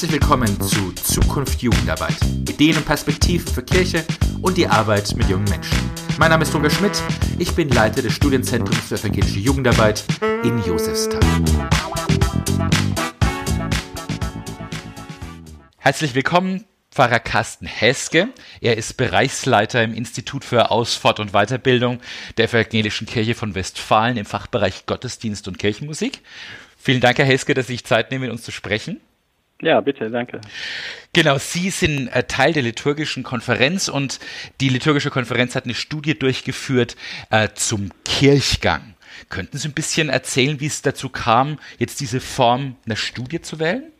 Herzlich willkommen zu Zukunft Jugendarbeit. Ideen und Perspektiven für Kirche und die Arbeit mit jungen Menschen. Mein Name ist Roger Schmidt. Ich bin Leiter des Studienzentrums für evangelische Jugendarbeit in Josefsthal. Herzlich willkommen Pfarrer Carsten Heske. Er ist Bereichsleiter im Institut für Ausfahrt und Weiterbildung der Evangelischen Kirche von Westfalen im Fachbereich Gottesdienst und Kirchenmusik. Vielen Dank, Herr Heske, dass Sie sich Zeit nehmen, mit uns zu sprechen. Ja, bitte, danke. Genau, Sie sind äh, Teil der liturgischen Konferenz und die liturgische Konferenz hat eine Studie durchgeführt äh, zum Kirchgang. Könnten Sie ein bisschen erzählen, wie es dazu kam, jetzt diese Form einer Studie zu wählen?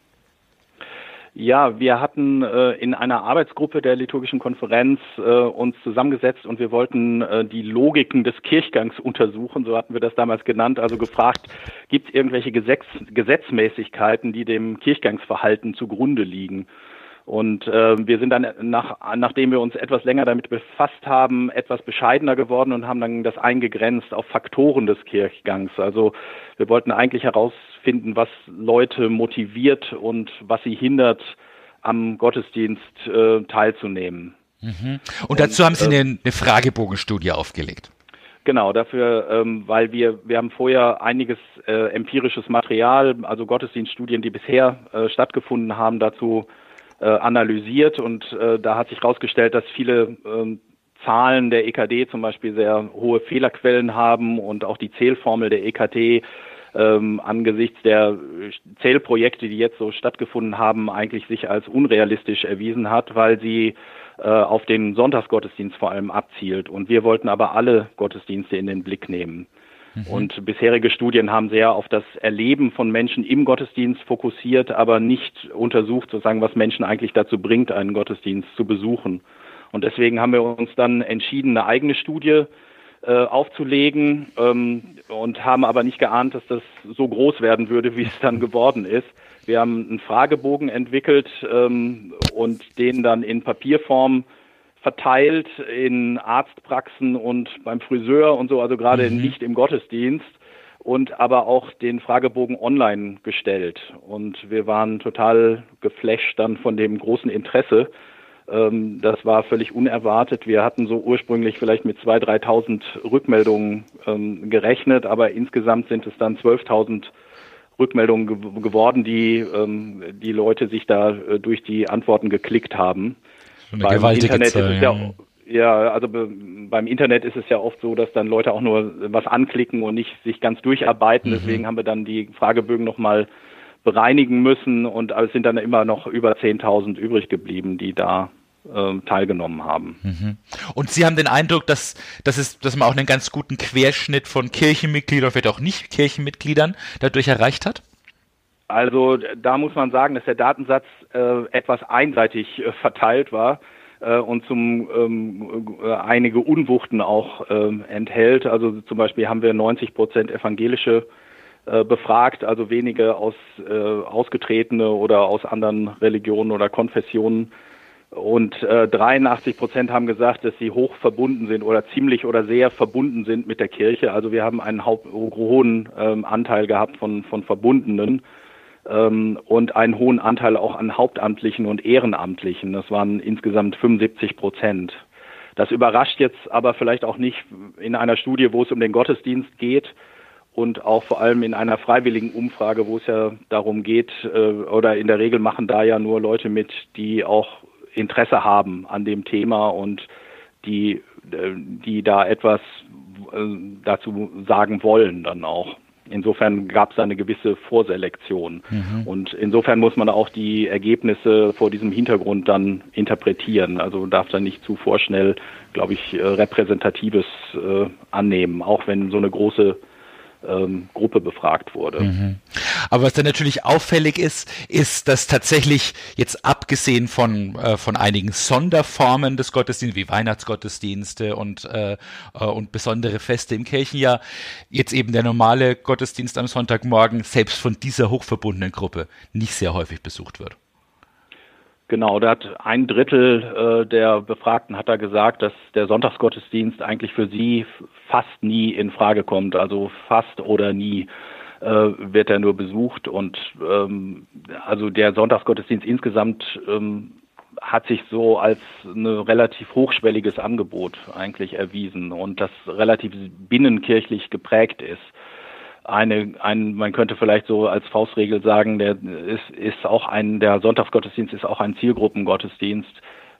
Ja, wir hatten äh, in einer Arbeitsgruppe der liturgischen Konferenz äh, uns zusammengesetzt und wir wollten äh, die Logiken des Kirchgangs untersuchen, so hatten wir das damals genannt, also gefragt, gibt es irgendwelche Gesetz Gesetzmäßigkeiten, die dem Kirchgangsverhalten zugrunde liegen? Und äh, wir sind dann, nach, nachdem wir uns etwas länger damit befasst haben, etwas bescheidener geworden und haben dann das eingegrenzt auf Faktoren des Kirchgangs. Also wir wollten eigentlich herausfinden, was Leute motiviert und was sie hindert, am Gottesdienst äh, teilzunehmen. Mhm. Und, und dazu haben Sie äh, eine, eine Fragebogenstudie aufgelegt. Genau, dafür, ähm, weil wir, wir haben vorher einiges äh, empirisches Material, also Gottesdienststudien, die bisher äh, stattgefunden haben, dazu äh, analysiert und äh, da hat sich herausgestellt, dass viele äh, Zahlen der EKD zum Beispiel sehr hohe Fehlerquellen haben und auch die Zählformel der EKT ähm, angesichts der Zählprojekte, die jetzt so stattgefunden haben, eigentlich sich als unrealistisch erwiesen hat, weil sie äh, auf den Sonntagsgottesdienst vor allem abzielt. Und wir wollten aber alle Gottesdienste in den Blick nehmen. Mhm. Und bisherige Studien haben sehr auf das Erleben von Menschen im Gottesdienst fokussiert, aber nicht untersucht, sozusagen, was Menschen eigentlich dazu bringt, einen Gottesdienst zu besuchen. Und deswegen haben wir uns dann entschieden, eine eigene Studie äh, aufzulegen ähm, und haben aber nicht geahnt, dass das so groß werden würde, wie es dann geworden ist. Wir haben einen Fragebogen entwickelt ähm, und den dann in Papierform verteilt in Arztpraxen und beim Friseur und so, also gerade mhm. nicht im Gottesdienst und aber auch den Fragebogen online gestellt. Und wir waren total geflasht dann von dem großen Interesse. Ähm, das war völlig unerwartet. Wir hatten so ursprünglich vielleicht mit 2.000, 3.000 Rückmeldungen ähm, gerechnet, aber insgesamt sind es dann 12.000 Rückmeldungen ge geworden, die ähm, die Leute sich da äh, durch die Antworten geklickt haben. Eine beim gewaltige Internet Zahl, ist es ja, ja, also beim Internet ist es ja oft so, dass dann Leute auch nur was anklicken und nicht sich ganz durcharbeiten. Mhm. Deswegen haben wir dann die Fragebögen nochmal bereinigen müssen und es sind dann immer noch über 10.000 übrig geblieben, die da äh, teilgenommen haben. Mhm. Und Sie haben den Eindruck, dass, dass, es, dass man auch einen ganz guten Querschnitt von Kirchenmitgliedern, vielleicht auch nicht Kirchenmitgliedern dadurch erreicht hat? Also da muss man sagen, dass der Datensatz äh, etwas einseitig äh, verteilt war äh, und zum ähm, äh, einige Unwuchten auch ähm, enthält. Also zum Beispiel haben wir 90 Prozent evangelische äh, befragt, also wenige aus äh, ausgetretene oder aus anderen Religionen oder Konfessionen. Und äh, 83 Prozent haben gesagt, dass sie hoch verbunden sind oder ziemlich oder sehr verbunden sind mit der Kirche. Also wir haben einen hohen ähm, Anteil gehabt von, von Verbundenen und einen hohen Anteil auch an Hauptamtlichen und Ehrenamtlichen. Das waren insgesamt 75 Prozent. Das überrascht jetzt aber vielleicht auch nicht in einer Studie, wo es um den Gottesdienst geht und auch vor allem in einer freiwilligen Umfrage, wo es ja darum geht, äh, oder in der Regel machen da ja nur Leute mit, die auch Interesse haben an dem Thema und die, äh, die da etwas äh, dazu sagen wollen dann auch. Insofern gab es eine gewisse Vorselektion. Mhm. Und insofern muss man auch die Ergebnisse vor diesem Hintergrund dann interpretieren. Also darf da nicht zu vorschnell, glaube ich, äh, repräsentatives äh, annehmen, auch wenn so eine große ähm, Gruppe befragt wurde. Mhm. Aber was dann natürlich auffällig ist, ist, dass tatsächlich jetzt abgesehen von, äh, von einigen Sonderformen des Gottesdienstes, wie Weihnachtsgottesdienste und, äh, äh, und besondere Feste im Kirchenjahr, jetzt eben der normale Gottesdienst am Sonntagmorgen selbst von dieser hochverbundenen Gruppe nicht sehr häufig besucht wird. Genau, da hat ein Drittel äh, der Befragten hat da gesagt, dass der Sonntagsgottesdienst eigentlich für sie fast nie in Frage kommt, also fast oder nie. äh, wird er nur besucht und ähm, also der Sonntagsgottesdienst insgesamt ähm, hat sich so als ein relativ hochschwelliges Angebot eigentlich erwiesen und das relativ binnenkirchlich geprägt ist. Eine, ein, man könnte vielleicht so als Faustregel sagen, der ist, ist auch ein, der Sonntagsgottesdienst ist auch ein Zielgruppengottesdienst,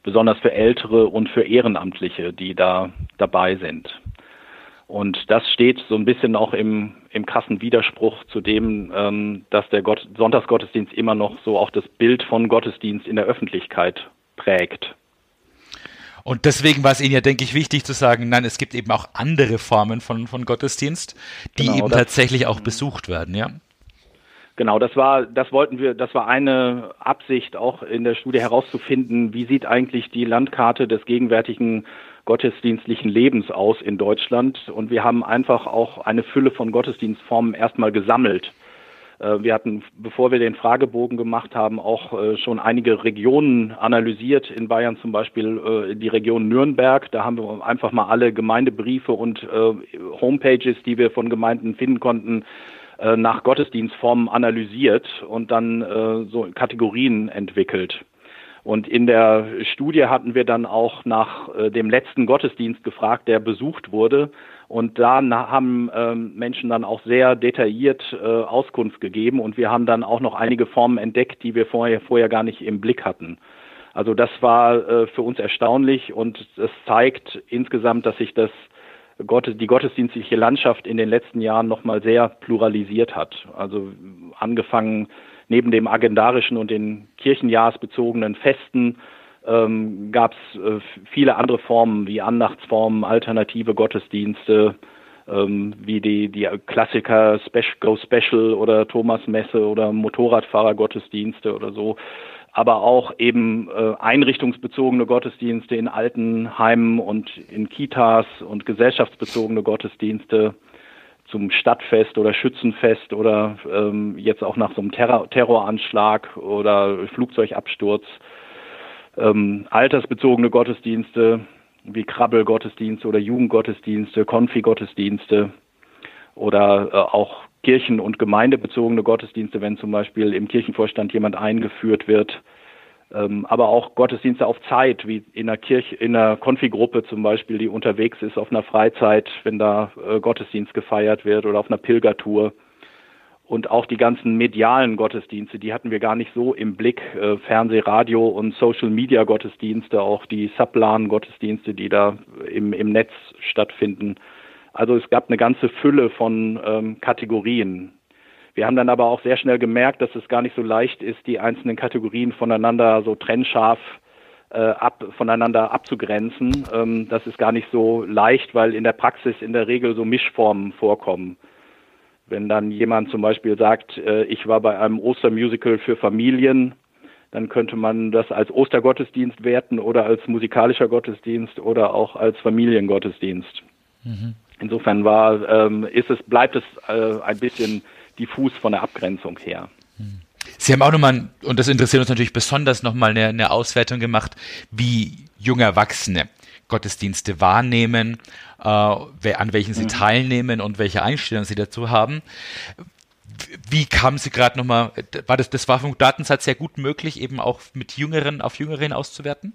besonders für Ältere und für Ehrenamtliche, die da dabei sind. Und das steht so ein bisschen auch im, im krassen Widerspruch zu dem, ähm, dass der Gott, Sonntagsgottesdienst immer noch so auch das Bild von Gottesdienst in der Öffentlichkeit prägt. Und deswegen war es Ihnen ja, denke ich, wichtig zu sagen, nein, es gibt eben auch andere Formen von, von Gottesdienst, die genau, eben tatsächlich auch besucht werden, ja. Genau, das war, das wollten wir, das war eine Absicht auch in der Studie herauszufinden, wie sieht eigentlich die Landkarte des gegenwärtigen gottesdienstlichen Lebens aus in Deutschland. Und wir haben einfach auch eine Fülle von Gottesdienstformen erstmal gesammelt. Äh, wir hatten, bevor wir den Fragebogen gemacht haben, auch äh, schon einige Regionen analysiert. In Bayern zum Beispiel äh, die Region Nürnberg. Da haben wir einfach mal alle Gemeindebriefe und Homepages, die wir von Gemeinden finden konnten, nach Gottesdienstformen analysiert und dann so Kategorien entwickelt. Und in der Studie hatten wir dann auch nach dem letzten Gottesdienst gefragt, der besucht wurde. Und da haben ähm, Menschen dann auch sehr detailliert äh, Auskunft gegeben. Und wir haben dann auch noch einige Formen entdeckt, die wir vorher, vorher gar nicht im Blick hatten. Also das war äh, für uns erstaunlich und es zeigt insgesamt, dass sich das die gottesdienstliche Landschaft in den letzten Jahren nochmal sehr pluralisiert hat. Also angefangen neben dem agendarischen und den kirchenjahrsbezogenen Festen ähm, gab es äh, viele andere Formen wie Andachtsformen, alternative Gottesdienste, ähm, wie die, die Klassiker Special, Go Special oder Thomasmesse oder Motorradfahrergottesdienste oder so, aber auch eben äh, einrichtungsbezogene Gottesdienste in Altenheimen und in Kitas und gesellschaftsbezogene Gottesdienste zum Stadtfest oder Schützenfest oder ähm, jetzt auch nach so einem Terror Terroranschlag oder Flugzeugabsturz. Ähm, altersbezogene Gottesdienste wie Krabbelgottesdienste oder Jugendgottesdienste, Konfi-Gottesdienste oder äh, auch Kirchen- und gemeindebezogene Gottesdienste, wenn zum Beispiel im Kirchenvorstand jemand eingeführt wird ähm, aber auch Gottesdienste auf Zeit, wie in einer Kirche, in einer Konfigruppe zum Beispiel, die unterwegs ist auf einer Freizeit, wenn da äh, Gottesdienst gefeiert wird oder auf einer Pilgertour. Und auch die ganzen medialen Gottesdienste, die hatten wir gar nicht so im Blick. Äh, Fernseh, Radio und Social Media Gottesdienste, auch die Sublan Gottesdienste, die da im, im Netz stattfinden. Also es gab eine ganze Fülle von ähm, Kategorien, wir haben dann aber auch sehr schnell gemerkt, dass es gar nicht so leicht ist, die einzelnen Kategorien voneinander so trennscharf äh, ab, voneinander abzugrenzen. Ähm, das ist gar nicht so leicht, weil in der Praxis in der Regel so Mischformen vorkommen. Wenn dann jemand zum Beispiel sagt, äh, ich war bei einem Ostermusical für Familien, dann könnte man das als Ostergottesdienst werten oder als musikalischer Gottesdienst oder auch als Familiengottesdienst. Mhm. Insofern war, ähm, ist es, bleibt es äh, ein bisschen diffus von der Abgrenzung her. Sie haben auch nochmal, und das interessiert uns natürlich besonders, nochmal eine, eine Auswertung gemacht, wie junge Erwachsene Gottesdienste wahrnehmen, äh, an welchen sie mhm. teilnehmen und welche Einstellungen sie dazu haben. Wie kamen Sie gerade nochmal, war das, das war vom Datensatz sehr gut möglich, eben auch mit Jüngeren auf Jüngeren auszuwerten?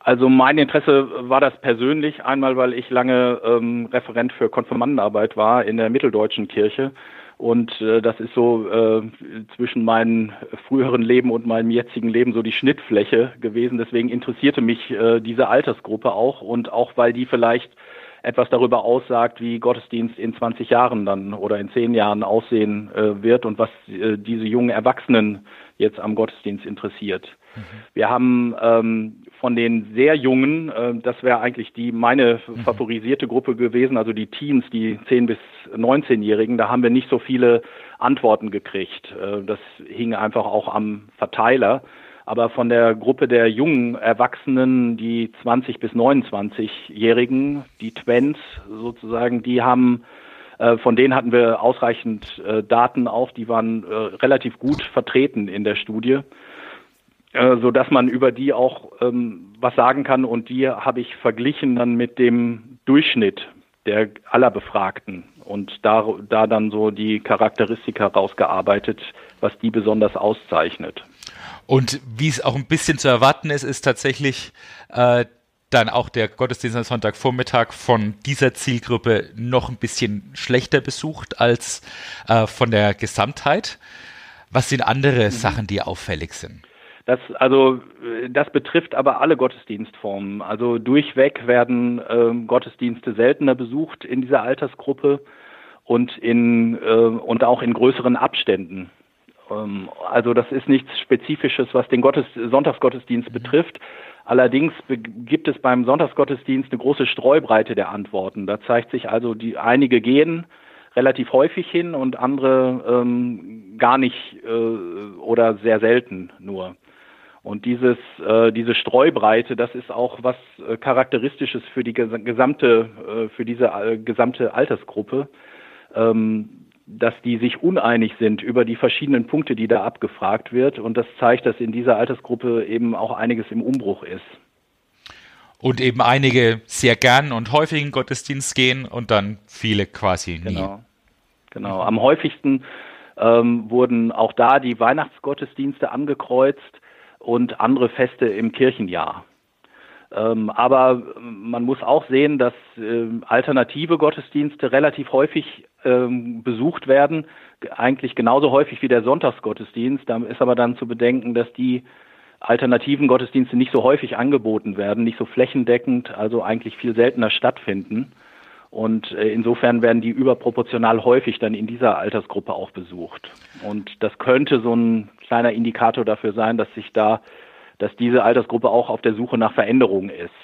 Also mein Interesse war das persönlich, einmal weil ich lange ähm, Referent für Konfirmandenarbeit war in der mitteldeutschen Kirche und äh, das ist so äh, zwischen meinem früheren Leben und meinem jetzigen Leben so die Schnittfläche gewesen. Deswegen interessierte mich äh, diese Altersgruppe auch und auch weil die vielleicht etwas darüber aussagt, wie Gottesdienst in 20 Jahren dann oder in 10 Jahren aussehen äh, wird und was äh, diese jungen Erwachsenen jetzt am Gottesdienst interessiert. Wir haben ähm, von den sehr Jungen, äh, das wäre eigentlich die meine mhm. favorisierte Gruppe gewesen, also die Teens, die 10 bis 19-Jährigen, da haben wir nicht so viele Antworten gekriegt. Äh, das hing einfach auch am Verteiler. Aber von der Gruppe der jungen Erwachsenen, die 20 bis 29-Jährigen, die Twents sozusagen, die haben äh, von denen hatten wir ausreichend äh, Daten auch, die waren äh, relativ gut vertreten in der Studie. Äh, so dass man über die auch ähm, was sagen kann und die habe ich verglichen dann mit dem Durchschnitt der aller Befragten und da, da dann so die Charakteristika rausgearbeitet, was die besonders auszeichnet. Und wie es auch ein bisschen zu erwarten ist, ist tatsächlich äh, dann auch der Gottesdienst am Sonntagvormittag von dieser Zielgruppe noch ein bisschen schlechter besucht als äh, von der Gesamtheit. Was sind andere mhm. Sachen, die auffällig sind? Das, also, das betrifft aber alle Gottesdienstformen. Also durchweg werden ähm, Gottesdienste seltener besucht in dieser Altersgruppe und in äh, und auch in größeren Abständen. Ähm, also das ist nichts Spezifisches, was den Gottes Sonntagsgottesdienst mhm. betrifft. Allerdings gibt es beim Sonntagsgottesdienst eine große Streubreite der Antworten. Da zeigt sich also, die einige gehen relativ häufig hin und andere ähm, gar nicht äh, oder sehr selten nur. Und dieses, äh, diese Streubreite, das ist auch was äh, Charakteristisches für die gesamte, äh, für diese äh, gesamte Altersgruppe, ähm, dass die sich uneinig sind über die verschiedenen Punkte, die da abgefragt wird. Und das zeigt, dass in dieser Altersgruppe eben auch einiges im Umbruch ist. Und eben einige sehr gern und häufig in Gottesdienst gehen und dann viele quasi nie. Genau. Genau. Am häufigsten ähm, wurden auch da die Weihnachtsgottesdienste angekreuzt und andere Feste im Kirchenjahr. Ähm, aber man muss auch sehen, dass äh, alternative Gottesdienste relativ häufig ähm, besucht werden, eigentlich genauso häufig wie der Sonntagsgottesdienst. Da ist aber dann zu bedenken, dass die alternativen Gottesdienste nicht so häufig angeboten werden, nicht so flächendeckend, also eigentlich viel seltener stattfinden. Und äh, insofern werden die überproportional häufig dann in dieser Altersgruppe auch besucht. Und das könnte so ein kleiner Indikator dafür sein, dass sich da, dass diese Altersgruppe auch auf der Suche nach Veränderungen ist.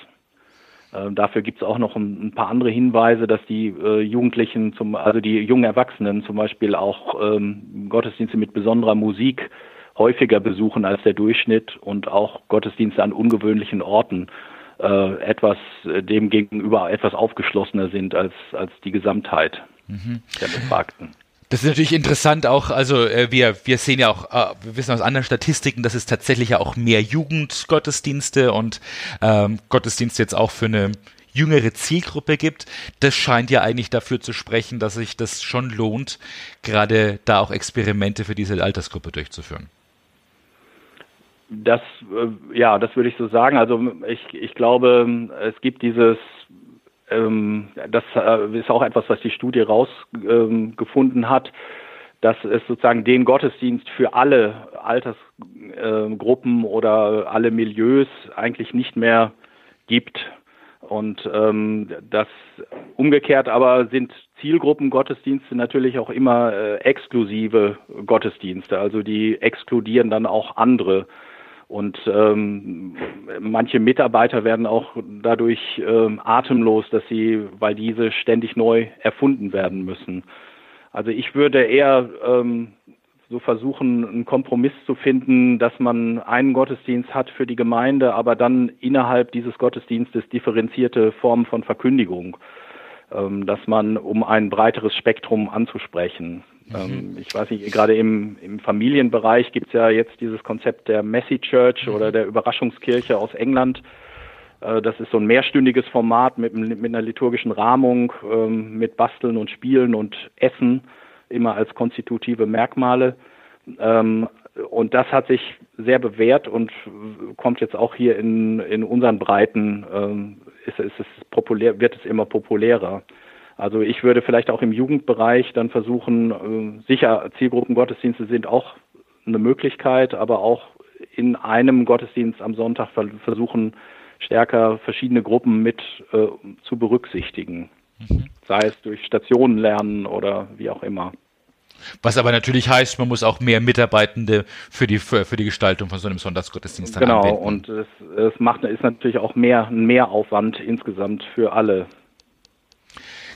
Ähm, dafür gibt es auch noch ein, ein, paar andere Hinweise, dass die äh, Jugendlichen, zum, also die jungen Erwachsenen zum Beispiel auch ähm, Gottesdienste mit besonderer Musik häufiger besuchen als der Durchschnitt und auch Gottesdienste an ungewöhnlichen Orten äh, etwas äh, dem gegenüber etwas aufgeschlossener sind als, als die Gesamtheit mhm. der Befragten. Das ist natürlich interessant auch, also äh, wir, wir sehen ja auch, äh, wir wissen aus anderen Statistiken, dass es tatsächlich ja auch mehr Jugendgottesdienste und ähm, Gottesdienste jetzt auch für eine jüngere Zielgruppe gibt. Das scheint ja eigentlich dafür zu sprechen, dass sich das schon lohnt, gerade da auch Experimente für diese Altersgruppe durchzuführen. Das, äh, ja, das würde ich so sagen. Also ich, ich glaube, es gibt dieses, ähm, das äh, ist auch etwas, was die Studie rausgefunden ähm, hat, dass es sozusagen den Gottesdienst für alle Altersgruppen äh, oder alle Milieus eigentlich nicht mehr gibt. Und ähm, das umgekehrt aber sind Zielgruppengottesdienste natürlich auch immer äh, exklusive Gottesdienste, also die exkludieren dann auch andere und ähm, manche Mitarbeiter werden auch dadurch ähm, atemlos, dass sie, weil diese ständig neu erfunden werden müssen. Also ich würde eher ähm, so versuchen, einen Kompromiss zu finden, dass man einen Gottesdienst hat für die Gemeinde, aber dann innerhalb dieses Gottesdienstes differenzierte Formen von Verkündigung, ähm, dass man, um ein breiteres Spektrum anzusprechen, Mhm. Ähm, ich weiß nicht, gerade im, im Familienbereich gibt es ja jetzt dieses Konzept der Messy Church mhm. oder der Überraschungskirche aus England. Äh, das ist so ein mehrstündiges Format mit, mit einer liturgischen Rahmung, ähm, mit Basteln und Spielen und Essen, immer als konstitutive Merkmale. Ähm, und das hat sich sehr bewährt und kommt jetzt auch hier in, in unseren Breiten, ist, ist es populär, wird es immer populärer. Also ich würde vielleicht auch im Jugendbereich dann versuchen, äh, sicher Zielgruppengottesdienste sind auch eine Möglichkeit, aber auch in einem Gottesdienst am Sonntag versuchen, stärker verschiedene Gruppen mit äh, zu berücksichtigen. Mhm. Sei es durch Stationen lernen oder wie auch immer. Was aber natürlich heißt, man muss auch mehr Mitarbeitende für die, für, für die Gestaltung von so einem Sonntagsgottesdienst genau, anwenden. Genau, und es, es macht, ist natürlich auch mehr, ein Mehraufwand insgesamt für alle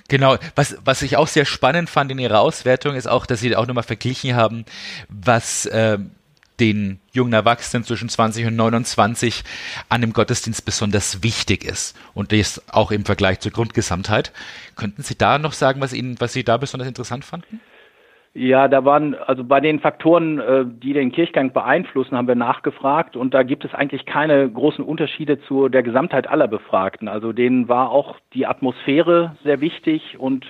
Genau, was, was ich auch sehr spannend fand in Ihrer Auswertung, ist auch, dass Sie auch nochmal verglichen haben, was äh, den jungen Erwachsenen zwischen 20 und 29 an dem Gottesdienst besonders wichtig ist. Und das auch im Vergleich zur Grundgesamtheit. Könnten Sie da noch sagen, was Ihnen, was Sie da besonders interessant fanden? Ja, da waren, also bei den Faktoren, äh, die den Kirchgang beeinflussen, haben wir nachgefragt und da gibt es eigentlich keine großen Unterschiede zu der Gesamtheit aller Befragten. Also denen war auch die Atmosphäre sehr wichtig und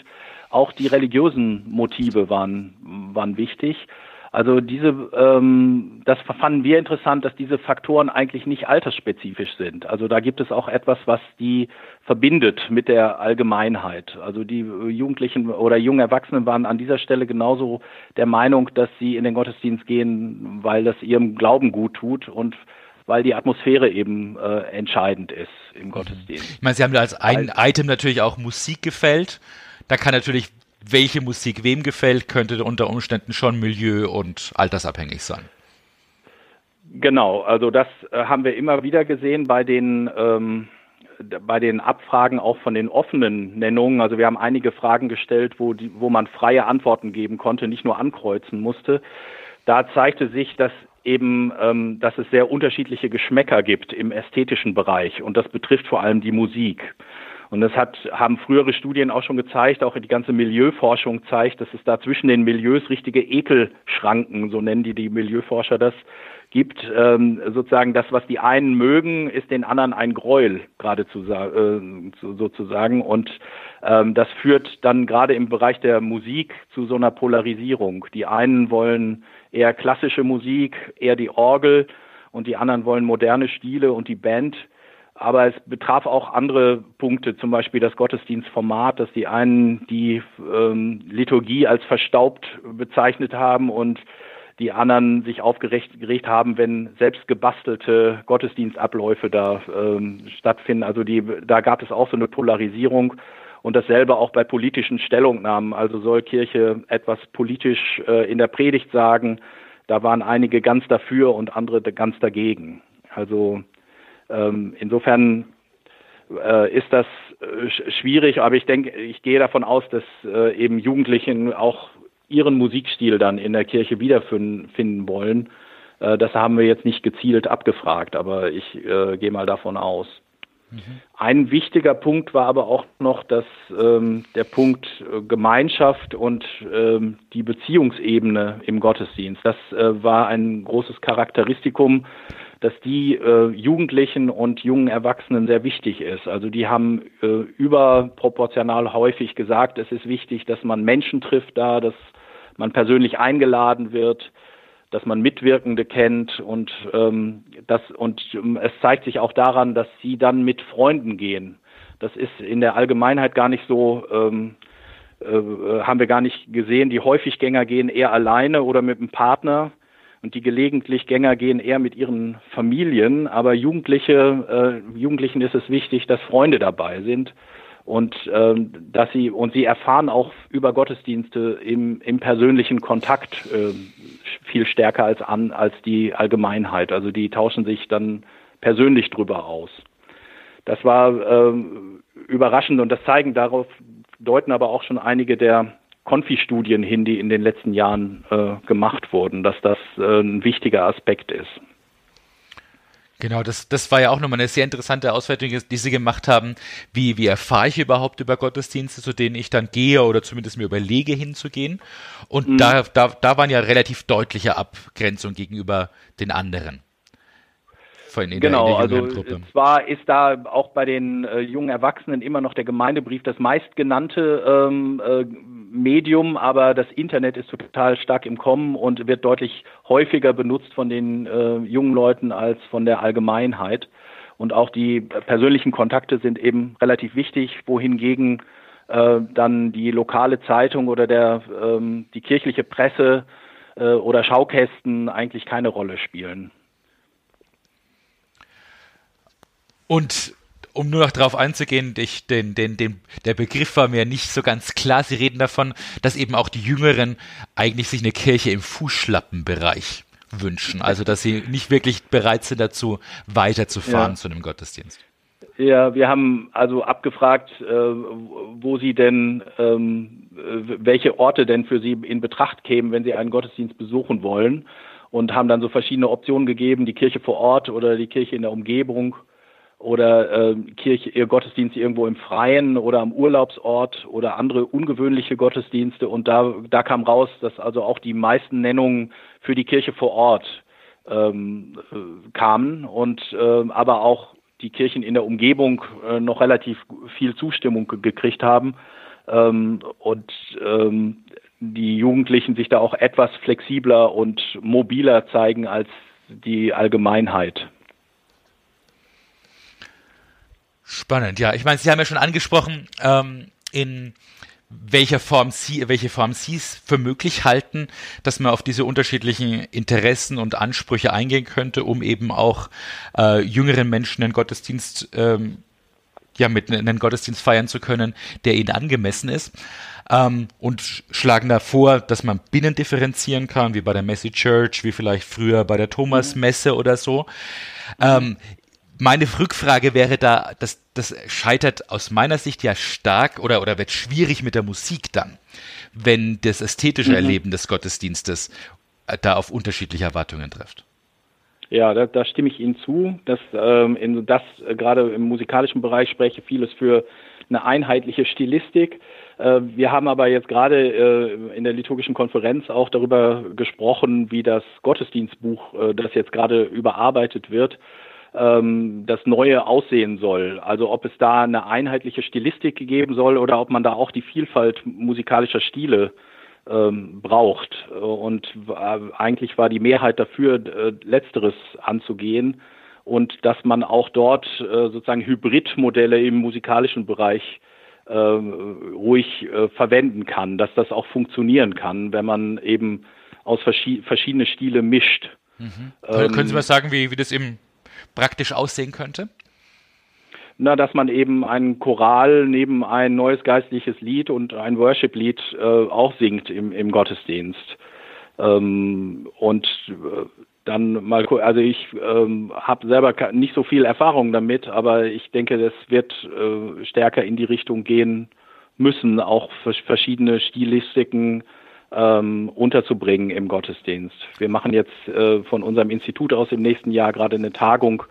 auch die religiösen Motive waren, waren wichtig. Also diese, ähm, das fanden wir interessant, dass diese Faktoren eigentlich nicht altersspezifisch sind. Also da gibt es auch etwas, was die verbindet mit der Allgemeinheit. Also die Jugendlichen oder jungen Erwachsenen waren an dieser Stelle genauso der Meinung, dass sie in den Gottesdienst gehen, weil das ihrem Glauben gut tut und weil die Atmosphäre eben äh, entscheidend ist im Gottesdienst. Ich meine, Sie haben da als ein Item natürlich auch Musik gefällt. Da kann natürlich welche Musik wem gefällt, könnte unter Umständen schon milieu- und altersabhängig sein. Genau, also das äh, haben wir immer wieder gesehen bei den ähm, bei den Abfragen auch von den offenen Nennungen. Also wir haben einige Fragen gestellt, wo die, wo man freie Antworten geben konnte, nicht nur ankreuzen musste. Da zeigte sich, dass eben, ähm, dass es sehr unterschiedliche Geschmäcker gibt im ästhetischen Bereich und das betrifft vor allem die Musik. Und das hat, haben frühere Studien auch schon gezeigt, auch die ganze Milieuforschung zeigt, dass es da zwischen den Milieus richtige Ekelschranken, so nennen die die Milieuforscher das, gibt. Ähm, sozusagen das, was die einen mögen, ist den anderen ein Gräuel, geradezu äh, sozusagen. Und ähm, das führt dann gerade im Bereich der Musik zu so einer Polarisierung. Die einen wollen eher klassische Musik, eher die Orgel und die anderen wollen moderne Stile und die Band aber es betraf auch andere Punkte, zum Beispiel das Gottesdienstformat, dass die einen die ähm, Liturgie als verstaubt bezeichnet haben und die anderen sich aufgeregt haben, wenn selbst gebastelte Gottesdienstabläufe da ähm, stattfinden. Also die, da gab es auch so eine Polarisierung und dasselbe auch bei politischen Stellungnahmen. Also soll Kirche etwas politisch äh, in der Predigt sagen? Da waren einige ganz dafür und andere ganz dagegen. Also insofern äh, ist das äh, schwierig, aber ich denke, ich gehe davon aus, dass äh, eben Jugendlichen auch ihren Musikstil dann in der Kirche wiederfinden wollen. Das haben wir jetzt nicht gezielt abgefragt, aber ich gehe mal davon aus. Mhm. Ein wichtiger Punkt war aber auch noch, dass ähm, der Punkt Gemeinschaft und ähm, die Beziehungsebene im Gottesdienst, das äh, war ein großes Charakteristikum dass die äh, Jugendlichen und jungen Erwachsenen sehr wichtig ist. Also die haben äh, überproportional häufig gesagt, es ist wichtig, dass man Menschen trifft da, dass man persönlich eingeladen wird, dass man Mitwirkende kennt und ähm, das und ähm, es zeigt sich auch daran, dass sie dann mit Freunden gehen. Das ist in der Allgemeinheit gar nicht so ähm, äh, haben wir gar nicht gesehen. Die Häufiggänger gehen eher alleine oder mit einem Partner. Und die gelegentlich Gänger gehen eher mit ihren Familien, aber Jugendliche, äh, Jugendlichen ist es wichtig, dass Freunde dabei sind und ähm, dass sie und sie erfahren auch über Gottesdienste im, im persönlichen Kontakt äh, viel stärker als an als die Allgemeinheit. Also die tauschen sich dann persönlich drüber aus. Das war äh, überraschend und das zeigen darauf deuten aber auch schon einige der Konfi-Studien hin, die in den letzten Jahren äh, gemacht wurden, dass das äh, ein wichtiger Aspekt ist. Genau, das, das war ja auch nochmal eine sehr interessante Auswertung, die Sie gemacht haben. Wie, wie erfahre ich überhaupt über Gottesdienste, zu denen ich dann gehe oder zumindest mir überlege hinzugehen? Und mhm. da, da, da waren ja relativ deutliche Abgrenzungen gegenüber den anderen in, in genau, der, in der also zwar ist da auch bei den äh, jungen Erwachsenen immer noch der Gemeindebrief das meistgenannte ähm, äh, Medium, aber das Internet ist total stark im Kommen und wird deutlich häufiger benutzt von den äh, jungen Leuten als von der Allgemeinheit. Und auch die persönlichen Kontakte sind eben relativ wichtig, wohingegen äh, dann die lokale Zeitung oder der, ähm, die kirchliche Presse äh, oder Schaukästen eigentlich keine Rolle spielen. Und um nur noch darauf einzugehen, ich, den, den, den, der Begriff war mir nicht so ganz klar. Sie reden davon, dass eben auch die Jüngeren eigentlich sich eine Kirche im Fußschlappenbereich wünschen. Also, dass sie nicht wirklich bereit sind dazu, weiterzufahren ja. zu einem Gottesdienst. Ja, wir haben also abgefragt, äh, wo Sie denn, ähm, welche Orte denn für Sie in Betracht kämen, wenn Sie einen Gottesdienst besuchen wollen und haben dann so verschiedene Optionen gegeben, die Kirche vor Ort oder die Kirche in der Umgebung oder äh, Kirche, ihr Gottesdienst irgendwo im Freien oder am Urlaubsort oder andere ungewöhnliche Gottesdienste. Und da, da kam raus, dass also auch die meisten Nennungen für die Kirche vor Ort ähm, äh, kamen und äh, aber auch die Kirchen in der Umgebung äh, noch relativ viel Zustimmung gekriegt haben ähm, und ähm, die Jugendlichen sich da auch etwas flexibler und mobiler zeigen als die Allgemeinheit. Spannend, ja. Ich meine, Sie haben ja schon angesprochen, ähm, in welcher Form Sie, welche Form Sie es für möglich halten, dass man auf diese unterschiedlichen Interessen und Ansprüche eingehen könnte, um eben auch äh, jüngeren Menschen einen Gottesdienst, ähm, ja, mit einem Gottesdienst feiern zu können, der ihnen angemessen ist. Ähm, und schlagen da vor, dass man Binnen differenzieren kann, wie bei der Messy Church, wie vielleicht früher bei der Thomas-Messe oder so. Ähm, meine Rückfrage wäre da, dass das scheitert aus meiner Sicht ja stark oder, oder wird schwierig mit der Musik dann, wenn das ästhetische mhm. Erleben des Gottesdienstes äh, da auf unterschiedliche Erwartungen trifft. Ja, da, da stimme ich Ihnen zu, dass ähm, in das äh, gerade im musikalischen Bereich spreche vieles für eine einheitliche Stilistik. Äh, wir haben aber jetzt gerade äh, in der liturgischen Konferenz auch darüber gesprochen, wie das Gottesdienstbuch, äh, das jetzt gerade überarbeitet wird, ähm, das Neue aussehen soll. Also ob es da eine einheitliche Stilistik geben soll oder ob man da auch die Vielfalt musikalischer Stile ähm, braucht. Und äh, eigentlich war die Mehrheit dafür, äh, letzteres anzugehen und dass man auch dort äh, sozusagen Hybridmodelle im musikalischen Bereich äh, ruhig äh, verwenden kann, dass das auch funktionieren kann, wenn man eben aus verschi verschiedene Stile mischt. Mhm. Ähm, Können Sie mal sagen, wie, wie das eben praktisch aussehen könnte? Na, dass man eben einen Choral neben ein neues geistliches Lied und ein Worship-Lied äh, auch singt im, im Gottesdienst. Ähm, und äh, dann mal, also ich ähm, habe selber nicht so viel Erfahrung damit, aber ich denke, das wird äh, stärker in die Richtung gehen müssen, auch verschiedene Stilistiken ähm, unterzubringen im Gottesdienst. Wir machen jetzt äh, von unserem Institut aus im nächsten Jahr gerade eine Tagung,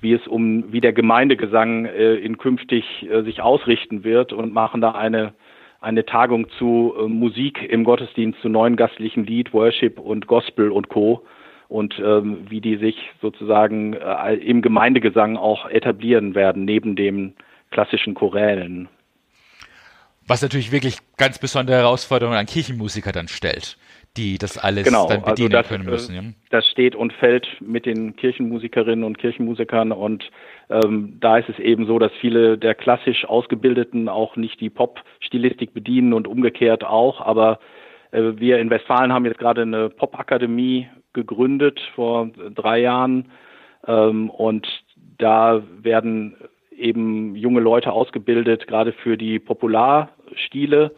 wie es um wie der Gemeindegesang äh, in künftig äh, sich ausrichten wird und machen da eine eine Tagung zu äh, Musik im Gottesdienst zu neuen gastlichen Lied, Worship und Gospel und Co und ähm, wie die sich sozusagen äh, im Gemeindegesang auch etablieren werden neben den klassischen Chorälen. Was natürlich wirklich ganz besondere Herausforderungen an Kirchenmusiker dann stellt, die das alles genau, dann also bedienen also das, können müssen. Ja? Das steht und fällt mit den Kirchenmusikerinnen und Kirchenmusikern und ähm, da ist es eben so, dass viele der klassisch Ausgebildeten auch nicht die Pop-Stilistik bedienen und umgekehrt auch, aber äh, wir in Westfalen haben jetzt gerade eine Pop-Akademie gegründet vor drei Jahren ähm, und da werden eben junge Leute ausgebildet, gerade für die Popularstile.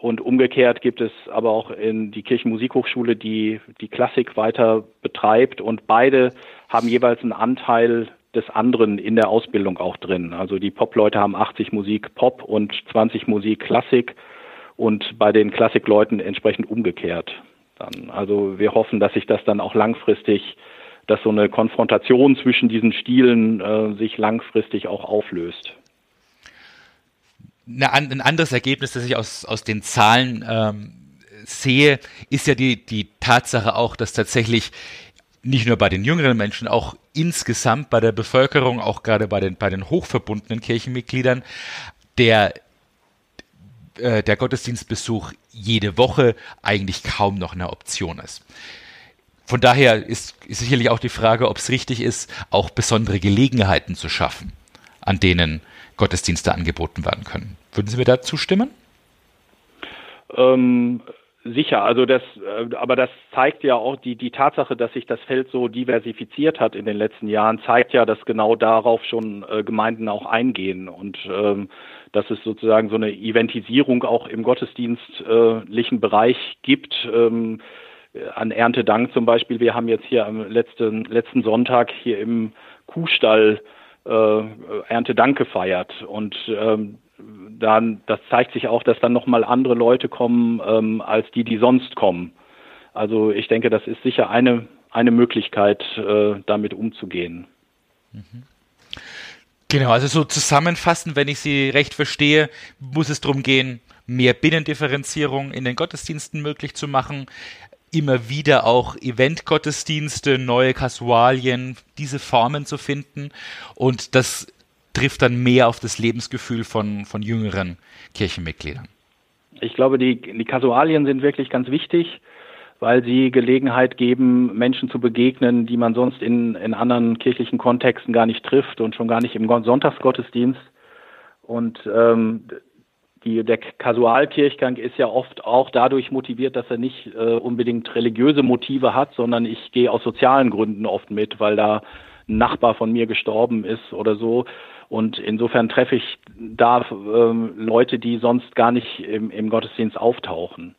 Und umgekehrt gibt es aber auch in die Kirchenmusikhochschule, die die Klassik weiter betreibt. Und beide haben jeweils einen Anteil des anderen in der Ausbildung auch drin. Also die Pop-Leute haben 80 Musik Pop und 20 Musik Klassik und bei den Klassikleuten entsprechend umgekehrt. Dann. Also wir hoffen, dass sich das dann auch langfristig dass so eine Konfrontation zwischen diesen Stilen äh, sich langfristig auch auflöst. ein anderes Ergebnis, das ich aus, aus den Zahlen ähm, sehe, ist ja die, die Tatsache auch, dass tatsächlich nicht nur bei den jüngeren Menschen, auch insgesamt bei der Bevölkerung, auch gerade bei den, bei den hochverbundenen Kirchenmitgliedern, der, äh, der Gottesdienstbesuch jede Woche eigentlich kaum noch eine Option ist von daher ist, ist sicherlich auch die Frage, ob es richtig ist, auch besondere Gelegenheiten zu schaffen, an denen Gottesdienste angeboten werden können. Würden Sie mir da zustimmen? Ähm, sicher, also das, äh, aber das zeigt ja auch die, die Tatsache, dass sich das Feld so diversifiziert hat in den letzten Jahren, zeigt ja, dass genau darauf schon äh, Gemeinden auch eingehen und ähm, dass es sozusagen so eine Eventisierung auch im gottesdienstlichen Bereich gibt. Ähm, an Erntedank zum Beispiel. Wir haben jetzt hier am letzten, letzten Sonntag hier im Kuhstall äh, Erntedank gefeiert und ähm, dann, das zeigt sich auch, dass dann nochmal andere Leute kommen, ähm, als die, die sonst kommen. Also ich denke, das ist sicher eine, eine Möglichkeit, äh, damit umzugehen. Mhm. Genau, also so zusammenfassend, wenn ich Sie recht verstehe, muss es darum gehen, mehr Binnendifferenzierung in den Gottesdiensten möglich zu machen, immer wieder auch Eventgottesdienste, neue Kasualien, diese Formen zu finden und das trifft dann mehr auf das Lebensgefühl von, von jüngeren Kirchenmitgliedern. Ich glaube, die, die Kasualien sind wirklich ganz wichtig, weil sie Gelegenheit geben, Menschen zu begegnen, die man sonst in, in anderen kirchlichen Kontexten gar nicht trifft und schon gar nicht im Sonntagsgottesdienst. Und ähm, die, der Kasualkirchgang ist ja oft auch dadurch motiviert, dass er nicht äh, unbedingt religiöse Motive hat, sondern ich gehe aus sozialen Gründen oft mit, weil da ein Nachbar von mir gestorben ist oder so. Und insofern treffe ich da äh, Leute, die sonst gar nicht im, im Gottesdienst auftauchen.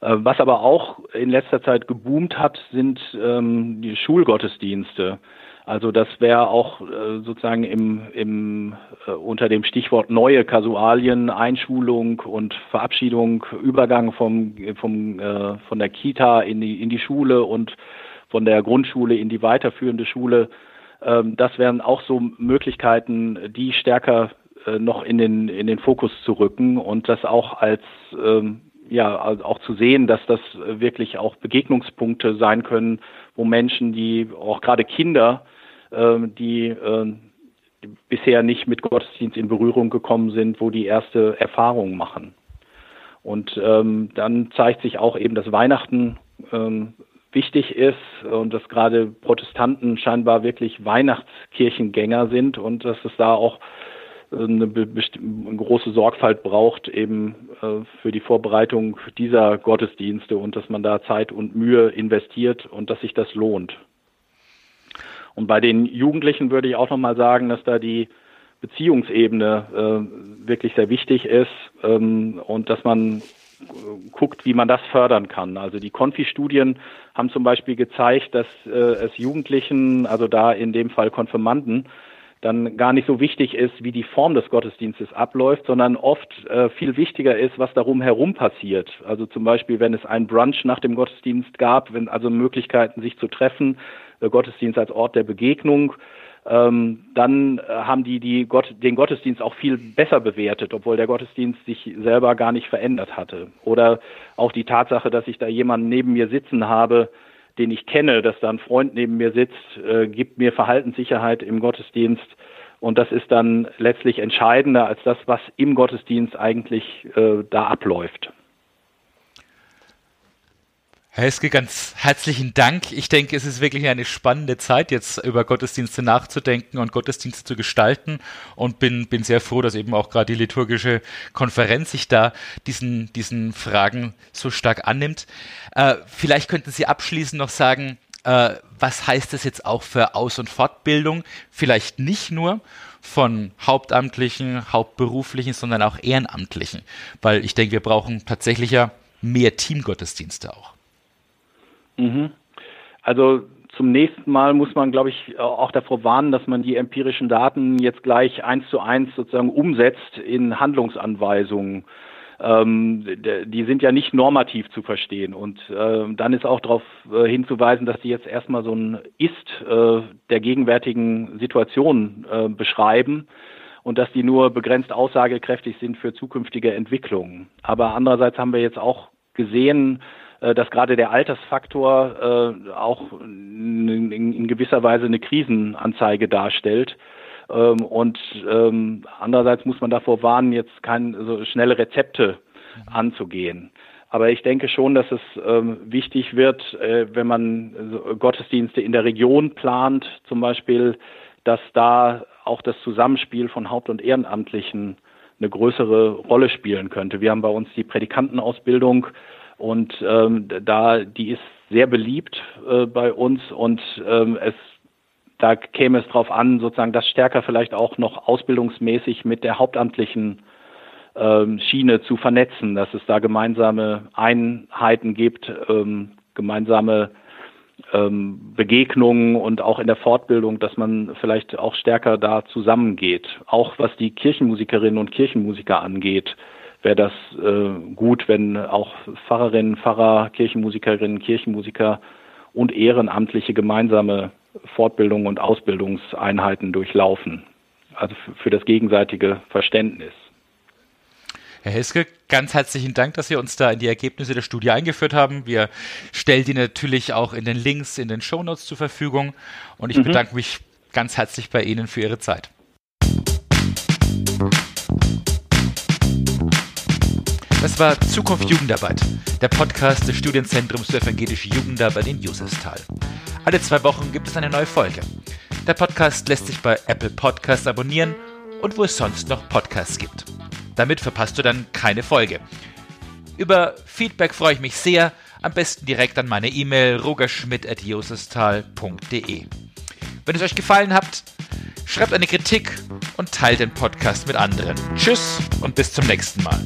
Äh, was aber auch in letzter Zeit geboomt hat, sind ähm, die Schulgottesdienste. Also das wäre auch äh, sozusagen im, im, äh, unter dem Stichwort neue Kasualien, Einschulung und Verabschiedung, Übergang vom, vom, äh, von der Kita in die, in die Schule und von der Grundschule in die weiterführende Schule. Ähm, das wären auch so Möglichkeiten, die stärker äh, noch in den, in den Fokus zu rücken und das auch als ähm, ja, also auch zu sehen, dass das wirklich auch Begegnungspunkte sein können, wo Menschen, die auch gerade Kinder die, äh, die bisher nicht mit Gottesdienst in Berührung gekommen sind, wo die erste Erfahrung machen. Und ähm, dann zeigt sich auch eben, dass Weihnachten ähm, wichtig ist und dass gerade Protestanten scheinbar wirklich Weihnachtskirchengänger sind und dass es da auch äh, eine, eine große Sorgfalt braucht eben äh, für die Vorbereitung dieser Gottesdienste und dass man da Zeit und Mühe investiert und dass sich das lohnt. Und bei den Jugendlichen würde ich auch nochmal sagen, dass da die Beziehungsebene äh, wirklich sehr wichtig ist ähm, und dass man äh, guckt, wie man das fördern kann. Also die Konfi-Studien haben zum Beispiel gezeigt, dass äh, es Jugendlichen, also da in dem Fall Konfirmanden, dann gar nicht so wichtig ist, wie die Form des Gottesdienstes abläuft, sondern oft äh, viel wichtiger ist, was darum herum passiert. Also zum Beispiel, wenn es einen Brunch nach dem Gottesdienst gab, wenn also Möglichkeiten, sich zu treffen, äh, Gottesdienst als Ort der Begegnung, ähm, dann äh, haben die, die Gott, den Gottesdienst auch viel besser bewertet, obwohl der Gottesdienst sich selber gar nicht verändert hatte. Oder auch die Tatsache, dass ich da jemanden neben mir sitzen habe, den ich kenne, dass da ein Freund neben mir sitzt, äh, gibt mir Verhaltenssicherheit im Gottesdienst. Und das ist dann letztlich entscheidender als das, was im Gottesdienst eigentlich äh, da abläuft. Herr Heske, ganz herzlichen Dank. Ich denke, es ist wirklich eine spannende Zeit, jetzt über Gottesdienste nachzudenken und Gottesdienste zu gestalten und bin, bin sehr froh, dass eben auch gerade die liturgische Konferenz sich da diesen, diesen Fragen so stark annimmt. Äh, vielleicht könnten Sie abschließend noch sagen, äh, was heißt das jetzt auch für Aus- und Fortbildung? Vielleicht nicht nur von Hauptamtlichen, Hauptberuflichen, sondern auch Ehrenamtlichen, weil ich denke, wir brauchen tatsächlich ja mehr Teamgottesdienste auch. Mhm. Also zum nächsten Mal muss man, glaube ich, auch davor warnen, dass man die empirischen Daten jetzt gleich eins zu eins sozusagen umsetzt in Handlungsanweisungen. Ähm, die sind ja nicht normativ zu verstehen. Und äh, dann ist auch darauf äh, hinzuweisen, dass die jetzt erstmal so ein Ist äh, der gegenwärtigen Situation äh, beschreiben und dass die nur begrenzt aussagekräftig sind für zukünftige Entwicklungen. Aber andererseits haben wir jetzt auch gesehen, äh, dass gerade der Altersfaktor äh, auch in, in, gewisser Weise eine Krisenanzeige darstellt. Ähm, und ähm, andererseits muss man davor warnen, jetzt keine so schnelle Rezepte anzugehen. Aber ich denke schon, dass es ähm, wichtig wird, äh, wenn man Gottesdienste in der Region plant, zum Beispiel, dass da auch das Zusammenspiel von Haupt- und Ehrenamtlichen eine größere Rolle spielen könnte. Wir haben bei uns die Predikantenausbildung und ähm, da die ist sehr beliebt äh, bei uns und ähm, es da käme es darauf an, sozusagen das stärker vielleicht auch noch ausbildungsmäßig mit der hauptamtlichen ähm, Schiene zu vernetzen, dass es da gemeinsame Einheiten gibt, ähm, gemeinsame ähm, Begegnungen und auch in der Fortbildung, dass man vielleicht auch stärker da zusammengeht. Auch was die Kirchenmusikerinnen und Kirchenmusiker angeht, wäre das äh, gut, wenn auch Pfarrerinnen, Pfarrer, Kirchenmusikerinnen, Kirchenmusiker und Ehrenamtliche gemeinsame Fortbildung und Ausbildungseinheiten durchlaufen. also für das gegenseitige Verständnis. Herr Heske, ganz herzlichen Dank, dass Sie uns da in die Ergebnisse der Studie eingeführt haben. Wir stellen die natürlich auch in den Links in den Shownotes zur Verfügung und ich mhm. bedanke mich ganz herzlich bei Ihnen für Ihre Zeit. Das war Zukunft Jugendarbeit, der Podcast des Studienzentrums für evangelische Jugendarbeit in Jusestal. Alle zwei Wochen gibt es eine neue Folge. Der Podcast lässt sich bei Apple Podcasts abonnieren und wo es sonst noch Podcasts gibt. Damit verpasst du dann keine Folge. Über Feedback freue ich mich sehr, am besten direkt an meine E-Mail rogerschmidt.josestal.de. Wenn es euch gefallen hat, schreibt eine Kritik und teilt den Podcast mit anderen. Tschüss und bis zum nächsten Mal.